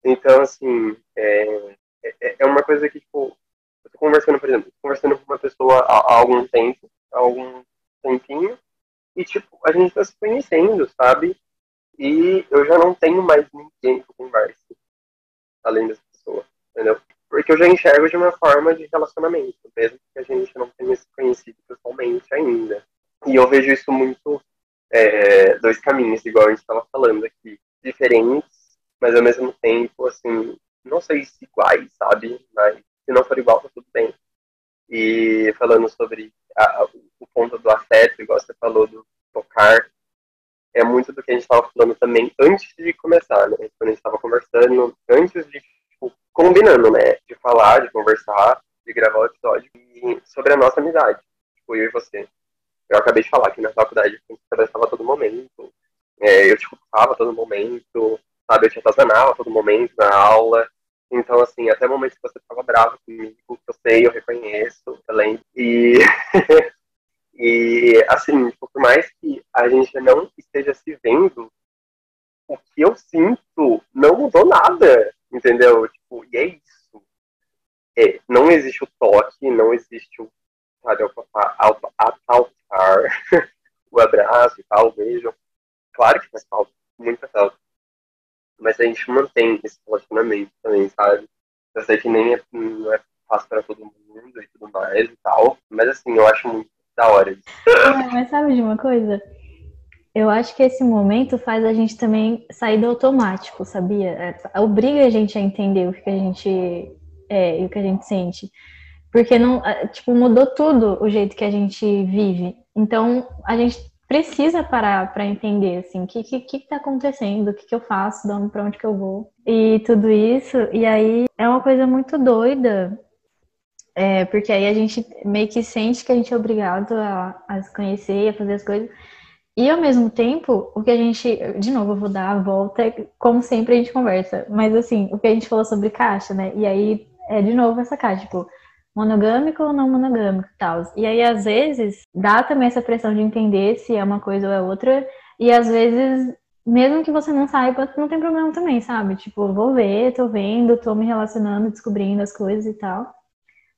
Então, assim, é, é, é uma coisa que, tipo, eu tô conversando, por exemplo, conversando com uma pessoa há, há algum tempo, há algum tempinho, e, tipo, a gente tá se conhecendo, sabe? E eu já não tenho mais ninguém que eu converse, além dessa pessoa, entendeu? Porque eu já enxergo de uma forma de relacionamento, mesmo que a gente não tenha se conhecido pessoalmente ainda. E eu vejo isso muito é, dois caminhos, igual a gente estava falando aqui, diferentes, mas ao mesmo tempo, assim, não sei se iguais, sabe? Mas se não for igual, tá tudo bem. E falando sobre a, o ponto do afeto, igual você falou do tocar, é muito do que a gente estava falando também antes de começar, né? Quando a gente estava conversando, antes de, tipo, combinando, né? De falar, de conversar, de gravar o episódio, sobre a nossa amizade, tipo, eu e você. Eu acabei de falar que na faculdade a gente conversava a todo momento, é, eu te culpava a todo momento, sabe? Eu te atazanava todo momento na aula, Então, assim, até o momento que você estava bravo comigo, eu sei, eu reconheço, eu lembro. E, e assim, por mais que a gente não esteja se vendo, o que eu sinto não mudou nada, entendeu? Tipo, e é isso. É, não existe o toque, não existe o sabe, apalpar, o abraço e tal, o beijo. Claro que faz falta, muita falta. Mas a gente mantém esse relacionamento também, sabe? Eu sei que nem é, não é fácil para todo mundo e tudo mais e tal. Mas assim, eu acho muito da hora. É, mas sabe de uma coisa? Eu acho que esse momento faz a gente também sair do automático, sabia? É, obriga a gente a entender o que a gente é e o que a gente sente. Porque não, é, tipo, mudou tudo o jeito que a gente vive. Então, a gente precisa parar para entender assim, o que, que, que tá acontecendo, o que, que eu faço, para onde que eu vou. E tudo isso, e aí é uma coisa muito doida, é, porque aí a gente meio que sente que a gente é obrigado a, a se conhecer, a fazer as coisas. E ao mesmo tempo, o que a gente. De novo, eu vou dar a volta, como sempre a gente conversa. Mas assim, o que a gente falou sobre caixa, né? E aí é de novo essa caixa, tipo, monogâmico ou não monogâmico e tal. E aí, às vezes, dá também essa pressão de entender se é uma coisa ou é outra. E às vezes, mesmo que você não saiba, não tem problema também, sabe? Tipo, vou ver, tô vendo, tô me relacionando, descobrindo as coisas e tal.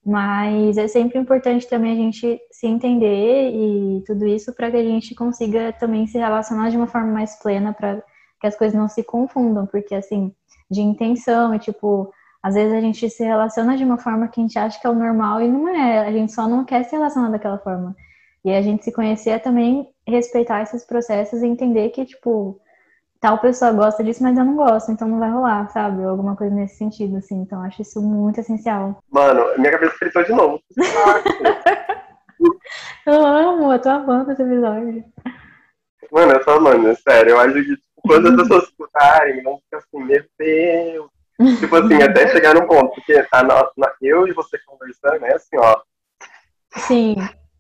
Mas é sempre importante também a gente se entender e tudo isso para que a gente consiga também se relacionar de uma forma mais plena para que as coisas não se confundam, porque assim, de intenção e tipo, às vezes a gente se relaciona de uma forma que a gente acha que é o normal e não é. A gente só não quer se relacionar daquela forma. E a gente se conhecer é também respeitar esses processos e entender que, tipo, tal pessoa gosta disso, mas eu não gosto, então não vai rolar, sabe? Ou alguma coisa nesse sentido, assim. Então acho isso muito essencial. Mano, minha cabeça fritou de novo. eu amo, eu tô amando esse episódio. Mano, eu tô amando, sério. Eu acho que tipo, quando as pessoas escutarem, vão ficar assim, meu Deus, tipo assim, até chegar num ponto, porque a nossa, eu e você conversando é assim, ó. Sim.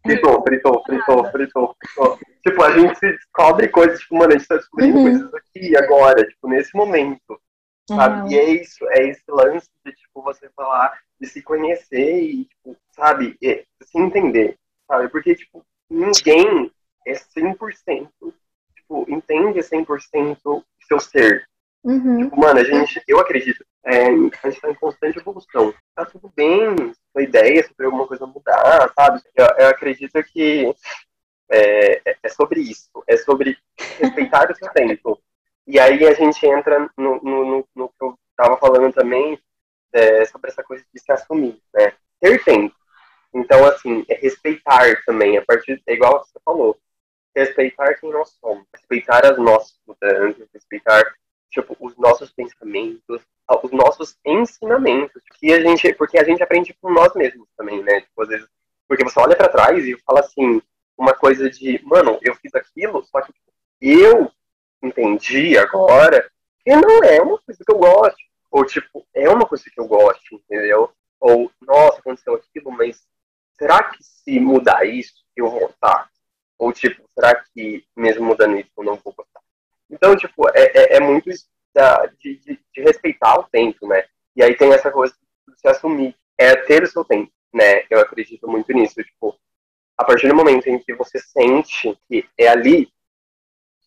Fritou, fritou, fritou, fritou, fritou. Tipo, a gente se descobre coisas, tipo, mano, a gente tá descobrindo uhum. coisas aqui, agora, tipo, nesse momento. Sabe? Uhum. E é isso, é esse lance de, tipo, você falar, de se conhecer e, tipo, sabe, se entender, sabe? Porque, tipo, ninguém é 100%, tipo, entende 100% o seu ser, Uhum. Tipo, mano, a gente, eu acredito, é, a gente tá em constante evolução. Tá tudo bem, sua ideia sobre alguma coisa mudar, sabe? Eu, eu acredito que é, é, é sobre isso, é sobre respeitar o seu tempo. E aí a gente entra no, no, no, no que eu tava falando também, é, sobre essa coisa de se assumir, né? Ter tempo. Então, assim, é respeitar também, a partir, é igual você falou, respeitar quem nós somos, respeitar as nossas mudanças, respeitar tipo, os nossos pensamentos, os nossos ensinamentos, que a gente, porque a gente aprende com nós mesmos também, né? Tipo, às vezes, porque você olha para trás e fala assim, uma coisa de, mano, eu fiz aquilo, só que eu entendi agora que não é uma coisa que eu gosto, ou tipo, é uma coisa que eu gosto, entendeu? Ou, nossa, aconteceu aquilo, mas será que se mudar isso, eu vou gostar? Ou tipo, será que mesmo mudando isso eu não vou gostar? Então, tipo, é, é, é muito da, de, de, de, respeitar o tempo, né? E aí tem essa coisa de se assumir, é ter o seu tempo, né? Eu acredito muito nisso, tipo, a partir do momento em que você sente que é ali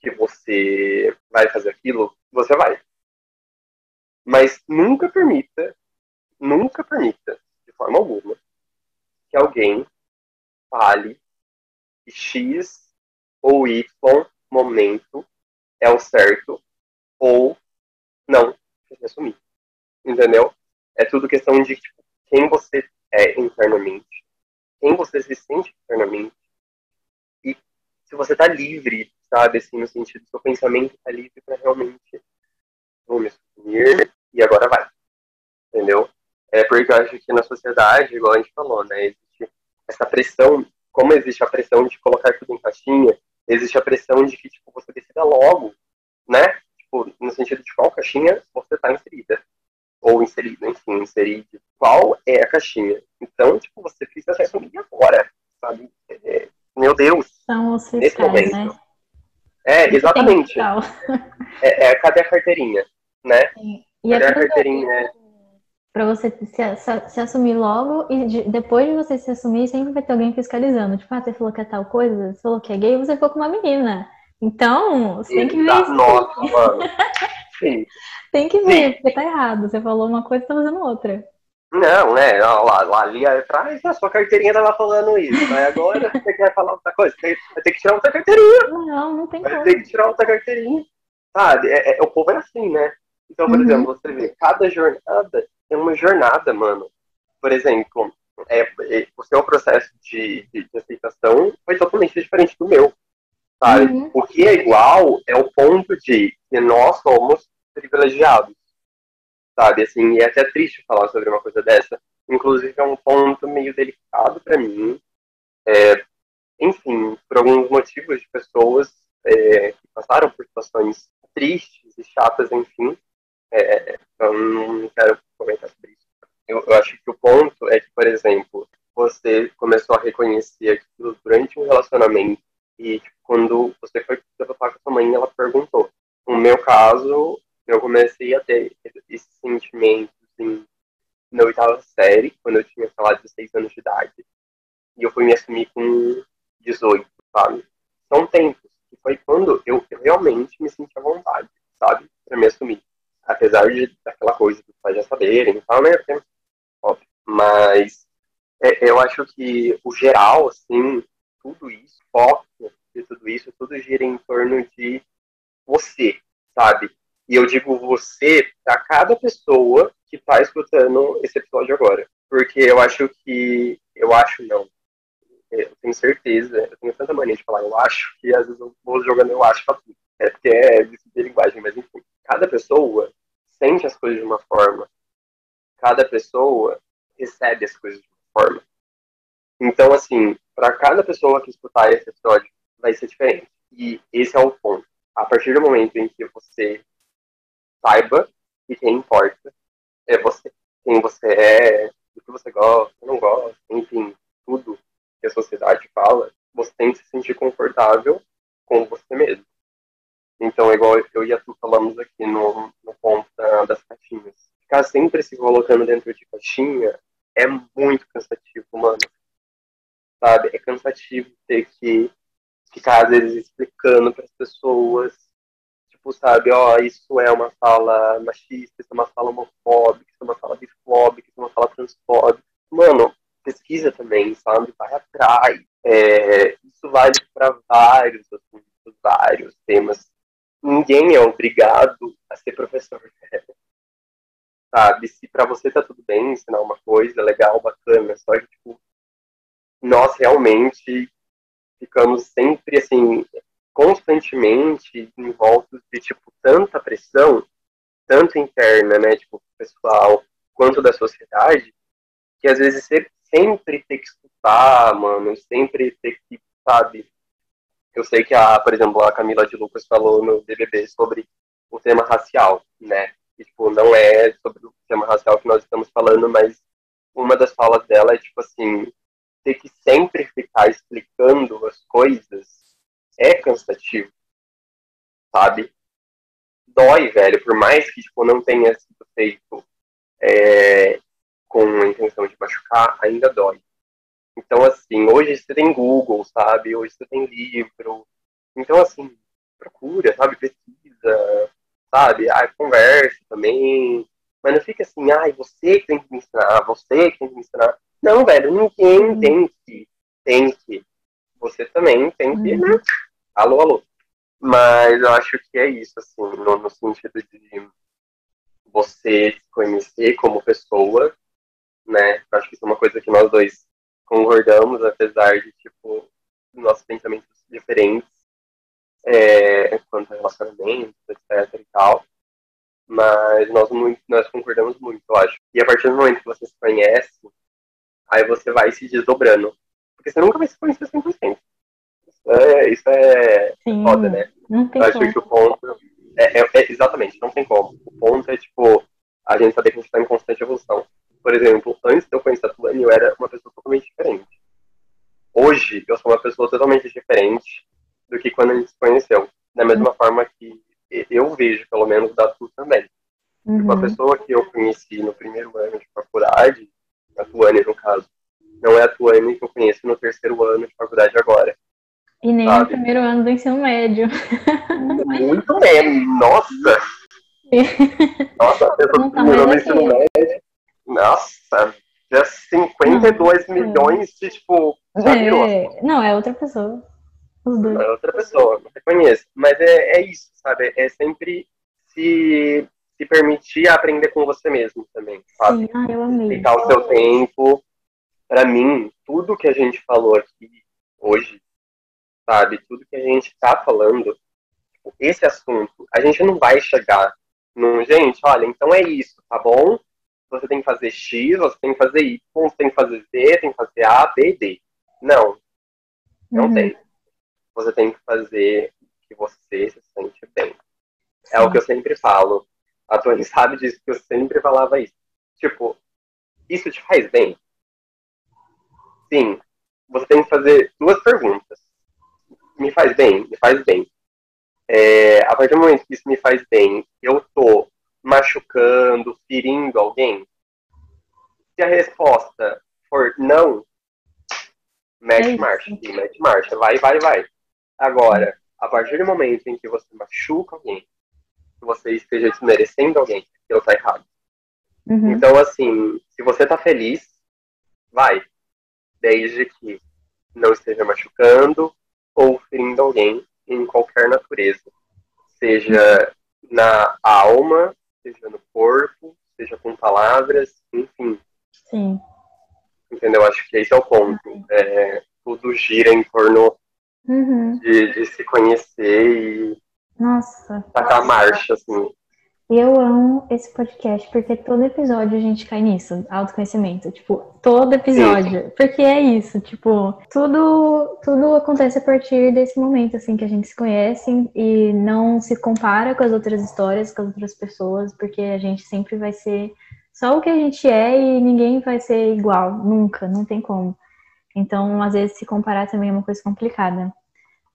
que você vai fazer aquilo, você vai. Mas nunca permita, nunca permita, de forma alguma, que alguém fale que X ou Y momento é o certo ou não se assumir. Entendeu? É tudo questão de tipo, quem você é internamente, quem você se sente internamente e se você tá livre, sabe, assim, no sentido do seu pensamento tá livre para realmente vou me assumir e agora vai. Entendeu? É porque eu acho que na sociedade, igual a gente falou, né, existe essa pressão, como existe a pressão de colocar tudo em caixinha, existe a pressão de que tipo, você decida logo, né? Tipo, no sentido de qual caixinha você está inserida. Ou inserida, enfim, inserir qual é a caixinha. Então, tipo, você precisa assumir agora, sabe? É, meu Deus. São os fiscais, nesse momento. né? É, exatamente. É, é, cadê a carteirinha, né? E cadê a carteirinha? Para você se, se, assumir logo e de, depois de você se assumir, sempre vai ter alguém fiscalizando. Tipo, ah, você falou que é tal coisa, você falou que é gay, você ficou com uma menina. Então, você tem que ver isso. Nossa, mano. Sim. Tem que ver, Sim. porque tá errado. Você falou uma coisa e tá fazendo outra. Não, né? Lá, lá ali atrás a sua carteirinha tava falando isso. Aí agora você quer falar outra coisa? Vai ter que tirar outra carteirinha. Não, não tem vai como. Vai ter que tirar outra carteirinha. Sabe? É, é, o povo é assim, né? Então, por uhum. exemplo, você vê, cada jornada é uma jornada, mano. Por exemplo, é, é, o seu processo de, de, de, aceitação foi totalmente diferente do meu. Sabe? Uhum. O que é igual é o ponto de que nós somos privilegiados sabe? Assim, e é até triste falar sobre uma coisa dessa. Inclusive, é um ponto meio delicado para mim. É, enfim, por alguns motivos de pessoas é, que passaram por situações tristes e chatas, enfim. É, eu não quero comentar sobre isso. Eu, eu acho que o ponto é que, por exemplo, você começou a reconhecer aquilo durante um relacionamento e tipo, quando você foi falar com a sua mãe, ela perguntou. No meu caso, eu comecei a ter esses sentimentos assim, na oitava série, quando eu tinha, sei lá, 16 anos de idade. E eu fui me assumir com 18, sabe? São tempos. que foi quando eu, eu realmente me senti à vontade, sabe? Pra me assumir. Apesar de daquela coisa dos pais já saberem e tal, né? Óbvio. Mas é, eu acho que o geral, assim, tudo isso, foco de tudo isso, tudo gira em torno de você, sabe? E eu digo você para cada pessoa que está escutando esse episódio agora. Porque eu acho que. Eu acho não. Eu tenho certeza, eu tenho tanta mania de falar, eu acho, que às vezes eu vou jogando eu acho pra tudo. É porque é de linguagem, mas enfim. Cada pessoa sente as coisas de uma forma. Cada pessoa recebe as coisas de uma forma. Então, assim, para cada pessoa que escutar esse episódio, vai ser diferente. E esse é o ponto. A partir do momento em que você saiba que quem importa é você. Quem você é, o que você gosta, não gosta, enfim, tudo que a sociedade fala, você tem que se sentir confortável com você mesmo. Então, igual eu e a Tu falamos aqui no, no ponto da, das caixinhas. Ficar sempre se colocando dentro de caixinha é muito cansativo, mano. Sabe? É cansativo ter que ficar, às vezes, explicando para as pessoas tipo, sabe, ó, isso é uma fala machista, isso é uma fala homofóbica, isso é uma fala bifóbica, isso é uma fala transfóbica. Mano, pesquisa também, sabe? Vai atrás. É, isso vale para vários assuntos, vários temas. Ninguém é obrigado a ser professor. sabe? Se para você tá tudo bem ensinar uma coisa legal, bacana, só que, tipo, nós realmente ficamos sempre, assim, constantemente envoltos de tipo tanta pressão, tanto interna, né, tipo pessoal, quanto da sociedade, que às vezes você sempre tem que escutar, mano, sempre tem que, sabe? Eu sei que a, por exemplo, a Camila de Lucas falou no BBB sobre o tema racial, né? E, tipo, não é sobre o tema racial que nós estamos falando, mas uma das falas dela é tipo assim, ter que sempre ficar explicando as coisas é cansativo, sabe? Dói, velho, por mais que tipo, não tenha sido feito é, com a intenção de machucar, ainda dói. Então, assim, hoje você tem Google, sabe? Hoje você tem livro. Então, assim, procura, sabe? Pesquisa, sabe? Ah, conversa também. Mas não fica assim, ai, você que tem que me ensinar, você que tem que me ensinar. Não, velho, ninguém uhum. tem que. Tem que. Você também tem que, né? Uhum alô, alô. Mas eu acho que é isso, assim, no, no sentido de você se conhecer como pessoa, né? Eu acho que isso é uma coisa que nós dois concordamos, apesar de, tipo, nossos pensamentos diferentes é, quanto a relacionamentos, etc e tal. Mas nós, muito, nós concordamos muito, eu acho. E a partir do momento que você se conhece, aí você vai se desdobrando. Porque você nunca vai se conhecer 100% é, isso é Sim, foda, né? Não tem Eu acho como. que o ponto. É, é, é, exatamente, não tem como. O ponto é, tipo, a gente saber que a gente está em constante evolução. Por exemplo, antes de eu conhecer a Tulane, eu era uma pessoa totalmente diferente. Hoje, eu sou uma pessoa totalmente diferente do que quando a gente se conheceu. Da mesma uhum. forma que eu vejo, pelo menos, da Tu também. Uhum. Uma pessoa que eu conheci no primeiro ano de faculdade, a Tuane no caso, não é a Tuane que eu conheço no terceiro ano de faculdade agora. E nem sabe? no primeiro ano do ensino médio. Muito menos, nossa! Nossa, eu tô no primeiro ano do ensino médio. Nossa, já 52 não, milhões de, tipo, é, não, é outra pessoa. Os dois. É outra pessoa, não reconheço. Mas é, é isso, sabe? É sempre se, se permitir aprender com você mesmo também, sabe? Sim, ah, eu amei. Ficar o seu tempo. Pra mim, tudo que a gente falou aqui hoje, sabe? Tudo que a gente tá falando, tipo, esse assunto, a gente não vai chegar num, gente, olha, então é isso, tá bom? Você tem que fazer X, você tem que fazer Y, você tem que fazer Z, tem que fazer A, B e D. Não. Não uhum. tem. Você tem que fazer que você se sente bem. Sim. É o que eu sempre falo. A Tony sabe disso, que eu sempre falava isso. Tipo, isso te faz bem? Sim. Você tem que fazer duas perguntas. Me faz bem? Me faz bem. É, a partir do momento que isso me faz bem, eu tô machucando, ferindo alguém? Se a resposta for não, mete é marcha, mete marcha, vai, vai, vai. Agora, a partir do momento em que você machuca alguém, que você esteja desmerecendo alguém, aquilo tá errado. Uhum. Então, assim, se você tá feliz, vai. Desde que não esteja machucando ou ferindo alguém em qualquer natureza. Seja na alma, seja no corpo, seja com palavras, enfim. Sim. Entendeu? Acho que esse é o ponto. É, tudo gira em torno uhum. de, de, se conhecer e Nossa. tacar marcha, assim. Eu amo esse podcast porque todo episódio a gente cai nisso, autoconhecimento, tipo, todo episódio, Sim. porque é isso, tipo, tudo tudo acontece a partir desse momento assim que a gente se conhece e não se compara com as outras histórias, com as outras pessoas, porque a gente sempre vai ser só o que a gente é e ninguém vai ser igual, nunca, não tem como. Então, às vezes se comparar também é uma coisa complicada.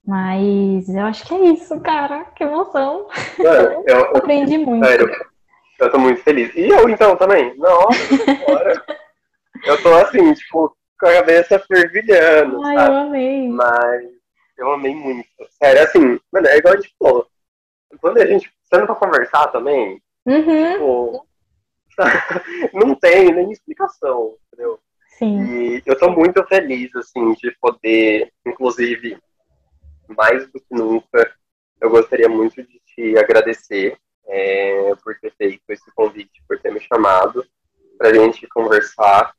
Mas eu acho que é isso, cara. Que emoção. Eu, eu aprendi muito. Sério, eu tô muito feliz. E eu então também? Nossa, agora. eu tô assim, tipo, com a cabeça fervilhando. Ai, sabe? eu amei. Mas eu amei muito. Sério, assim, mano, é igual a gente falou. Quando a gente sendo pra conversar também, uhum. tipo, não tem nem explicação, entendeu? Sim. E eu tô muito feliz, assim, de poder, inclusive, mais do que nunca, eu gostaria muito de te agradecer é, por ter feito esse convite, por ter me chamado para a gente conversar,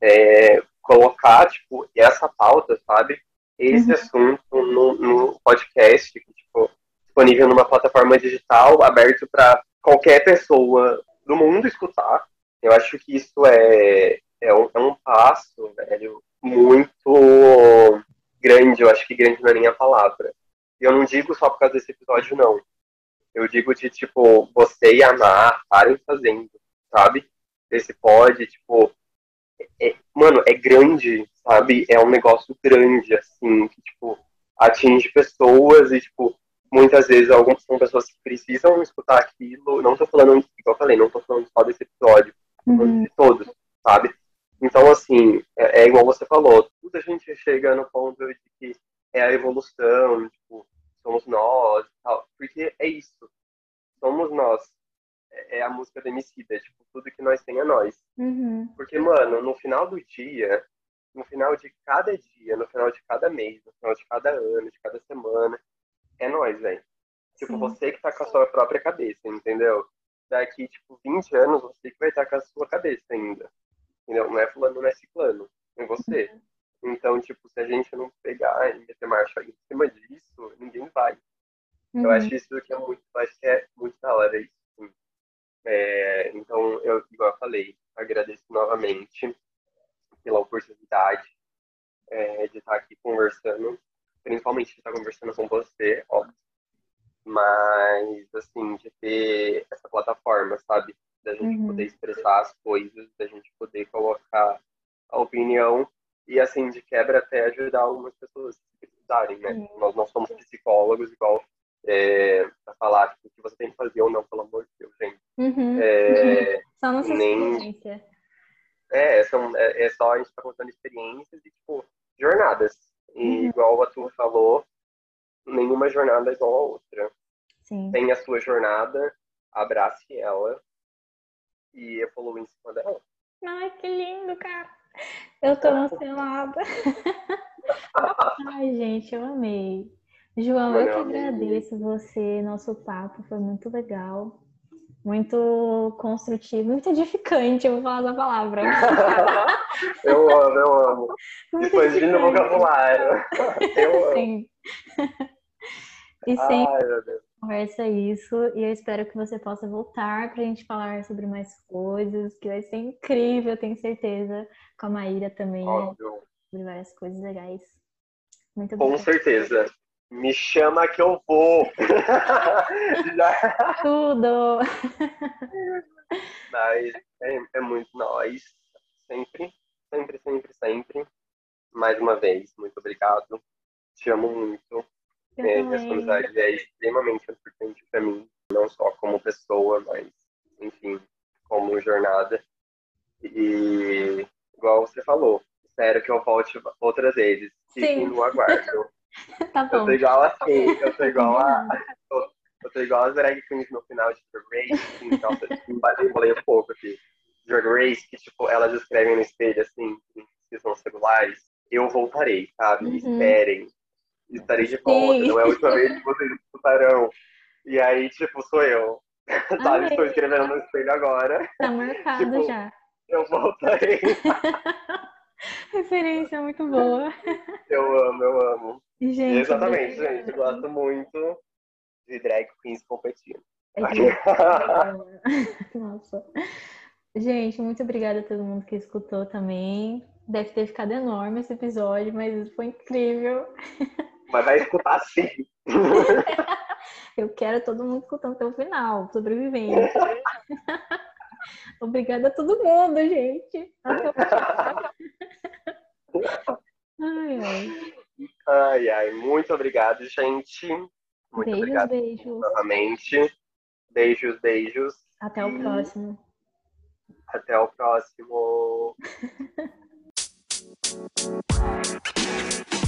é, colocar tipo essa pauta, sabe? Esse uhum. assunto no, no podcast, tipo, disponível numa plataforma digital, aberto para qualquer pessoa do mundo escutar. Eu acho que isso é, é, um, é um passo, velho, muito grande, eu acho que grande não é nem a palavra. E eu não digo só por causa desse episódio, não. Eu digo de, tipo, você e a Mar estarem fazendo, sabe? Esse pode, tipo. É, mano, é grande, sabe? É um negócio grande, assim, que, tipo, atinge pessoas e, tipo, muitas vezes algumas são pessoas que precisam escutar aquilo. Não tô falando, igual eu falei, não tô falando só desse episódio, tô falando uhum. de todos, sabe? Então, assim, é, é, igual você falou, tudo a gente chega no ponto de que é a evolução, tipo, somos nós tal, porque é isso, somos nós. É, é a música da Emicida, tipo, tudo que nós tem é nós. Uhum. Porque, mano, no final do dia, no final de cada dia, no final de cada mês, no final de cada ano, de cada semana, é nós, velho. Tipo, Sim. você que tá com a sua própria cabeça, entendeu? Daqui, tipo, 20 anos, você que vai estar com a sua cabeça ainda. Entendeu? Não é fulano, não é ciclano. É você. Uhum. Então, tipo, se a gente não pegar e meter marcha em cima disso, ninguém vai. Uhum. Eu acho isso que é muito, acho que é muito da hora isso. É, então, eu, igual eu falei, agradeço novamente pela oportunidade é, de estar aqui conversando, principalmente de estar conversando com você, óbvio, mas, assim, de ter essa plataforma, sabe? Da gente uhum. poder expressar as coisas, da gente poder colocar a opinião e, assim, de quebra até ajudar algumas pessoas que precisarem, né? Uhum. Nós não somos psicólogos igual é, para falar tipo, o que você tem que fazer ou não, pelo amor de Deus, gente. Uhum. É, só nossa nem... experiência. É, são, é, é, só a gente tá contando experiências e, tipo, jornadas. E uhum. igual a tu falou, nenhuma jornada é igual a outra. Sim. Tem a sua jornada, abrace ela e evolua em cima dela. Ai, que lindo, cara. Eu tô emocionada. Ai, gente, eu amei. João, eu que agradeço você, nosso papo foi muito legal, muito construtivo, muito edificante, eu vou falar essa palavra. eu amo, eu amo. Expandindo o vocabulário. Eu amo. Sim. E sempre conversa isso, e eu espero que você possa voltar para a gente falar sobre mais coisas, que vai ser incrível, tenho certeza, com a Maíra também, Óbvio. sobre várias coisas legais. Muito Com certeza. Me chama que eu vou. Tudo. Mas é, é muito nós. Sempre, sempre, sempre, sempre. Mais uma vez, muito obrigado. Te amo muito. É, essa amizade é extremamente importante para mim, não só como pessoa, mas, enfim, como jornada. E, igual você falou, espero que eu volte outras vezes. Fiquem no aguardo. tá bom. Eu tô igual assim, eu tô igual a. Eu tô igual as drag queens no final de Drag Race, assim, então eu falei um pouco aqui. Drag Race, que tipo, elas escrevem no espelho assim, que são celulares. Eu voltarei, sabe? Uhum. Esperem. Estarei de volta, Sim. não é a última vez que vocês escutarão. E aí, tipo, sou eu. sabe? Estou escrevendo no espelho agora. Tá marcado tipo, já. Eu voltarei. Referência muito boa. Eu amo, eu amo. Gente, Exatamente, gente. Gosto muito de drag queens competindo. É Nossa. Gente, muito obrigada a todo mundo que escutou também. Deve ter ficado enorme esse episódio, mas foi incrível. Mas vai escutar sim. Eu quero todo mundo escutando até o final, sobrevivendo. Obrigada a todo mundo, gente. Ai, ai. Ai, ai. Muito obrigado, gente. Muito beijos, obrigado beijos. novamente. Beijos, beijos. Até o próximo. Até o próximo.